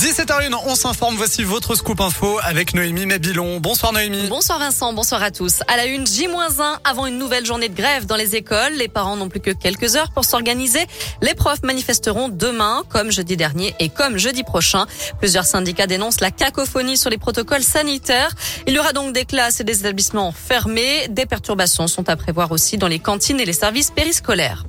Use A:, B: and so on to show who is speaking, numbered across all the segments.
A: 17h01, on s'informe. Voici votre scoop info avec Noémie Mabilon. Bonsoir Noémie.
B: Bonsoir Vincent, bonsoir à tous. À la une, J-1 avant une nouvelle journée de grève dans les écoles. Les parents n'ont plus que quelques heures pour s'organiser. Les profs manifesteront demain, comme jeudi dernier et comme jeudi prochain. Plusieurs syndicats dénoncent la cacophonie sur les protocoles sanitaires. Il y aura donc des classes et des établissements fermés. Des perturbations sont à prévoir aussi dans les cantines et les services périscolaires.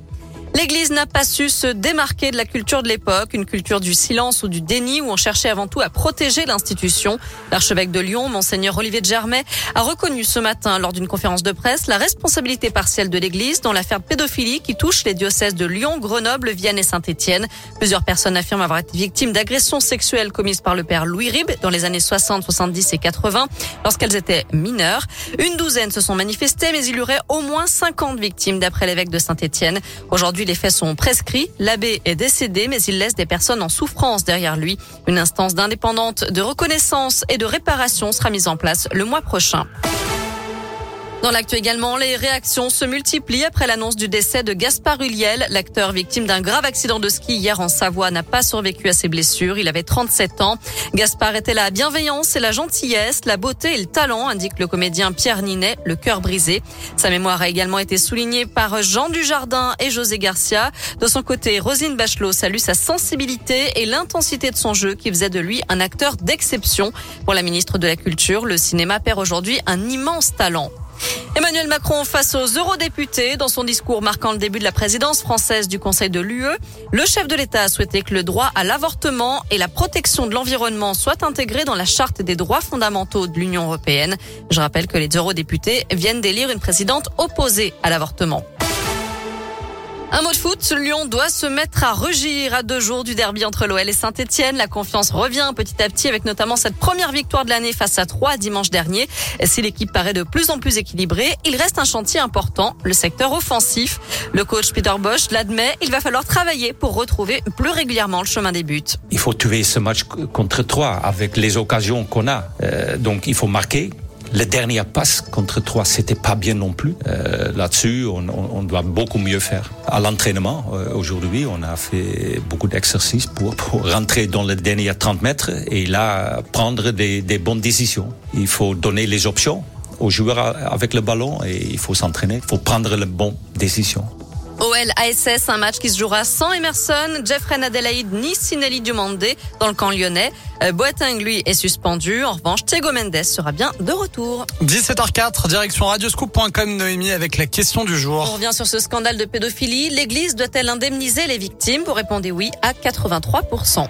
B: L'Église n'a pas su se démarquer de la culture de l'époque, une culture du silence ou du déni où on cherchait avant tout à protéger l'institution. L'archevêque de Lyon, monseigneur Olivier de Germay, a reconnu ce matin lors d'une conférence de presse la responsabilité partielle de l'Église dans l'affaire pédophilie qui touche les diocèses de Lyon, Grenoble, Vienne et Saint-Étienne. Plusieurs personnes affirment avoir été victimes d'agressions sexuelles commises par le père Louis Rib dans les années 60, 70 et 80 lorsqu'elles étaient mineures. Une douzaine se sont manifestées, mais il y aurait au moins 50 victimes d'après l'évêque de Saint-Étienne. Aujourd'hui, les faits sont prescrits. L'abbé est décédé, mais il laisse des personnes en souffrance derrière lui. Une instance d'indépendante de reconnaissance et de réparation sera mise en place le mois prochain. Dans l'actu également, les réactions se multiplient après l'annonce du décès de Gaspard Huliel. L'acteur victime d'un grave accident de ski hier en Savoie n'a pas survécu à ses blessures. Il avait 37 ans. Gaspard était la bienveillance et la gentillesse, la beauté et le talent, indique le comédien Pierre Ninet, le cœur brisé. Sa mémoire a également été soulignée par Jean Dujardin et José Garcia. De son côté, Rosine Bachelot salue sa sensibilité et l'intensité de son jeu qui faisait de lui un acteur d'exception. Pour la ministre de la Culture, le cinéma perd aujourd'hui un immense talent. Emmanuel Macron face aux eurodéputés. Dans son discours marquant le début de la présidence française du Conseil de l'UE, le chef de l'État a souhaité que le droit à l'avortement et la protection de l'environnement soient intégrés dans la charte des droits fondamentaux de l'Union européenne. Je rappelle que les eurodéputés viennent d'élire une présidente opposée à l'avortement. Un mot de foot, Lyon doit se mettre à rugir à deux jours du derby entre l'OL et Saint-Etienne. La confiance revient petit à petit avec notamment cette première victoire de l'année face à Troyes dimanche dernier. Si l'équipe paraît de plus en plus équilibrée, il reste un chantier important, le secteur offensif. Le coach Peter Bosch l'admet, il va falloir travailler pour retrouver plus régulièrement le chemin des buts.
C: Il faut tuer ce match contre Troyes avec les occasions qu'on a. Euh, donc il faut marquer, le dernier passe contre trois, c'était pas bien non plus. Euh, Là-dessus, on, on, doit beaucoup mieux faire. À l'entraînement, euh, aujourd'hui, on a fait beaucoup d'exercices pour, pour rentrer dans les derniers 30 mètres et là, prendre des, des bonnes décisions. Il faut donner les options aux joueurs avec le ballon et il faut s'entraîner. Il faut prendre les bonnes décisions.
B: OL ASS, un match qui se jouera sans Emerson, Jeffrey Adelaide ni Sinelli Dumandé dans le camp lyonnais. Euh, Boateng, lui, est suspendu. En revanche, Thiago Mendes sera bien de retour.
A: 17h04, direction radioscoop.com, Noémie, avec la question du jour.
B: On revient sur ce scandale de pédophilie. L'église doit-elle indemniser les victimes? Vous répondez oui à 83%.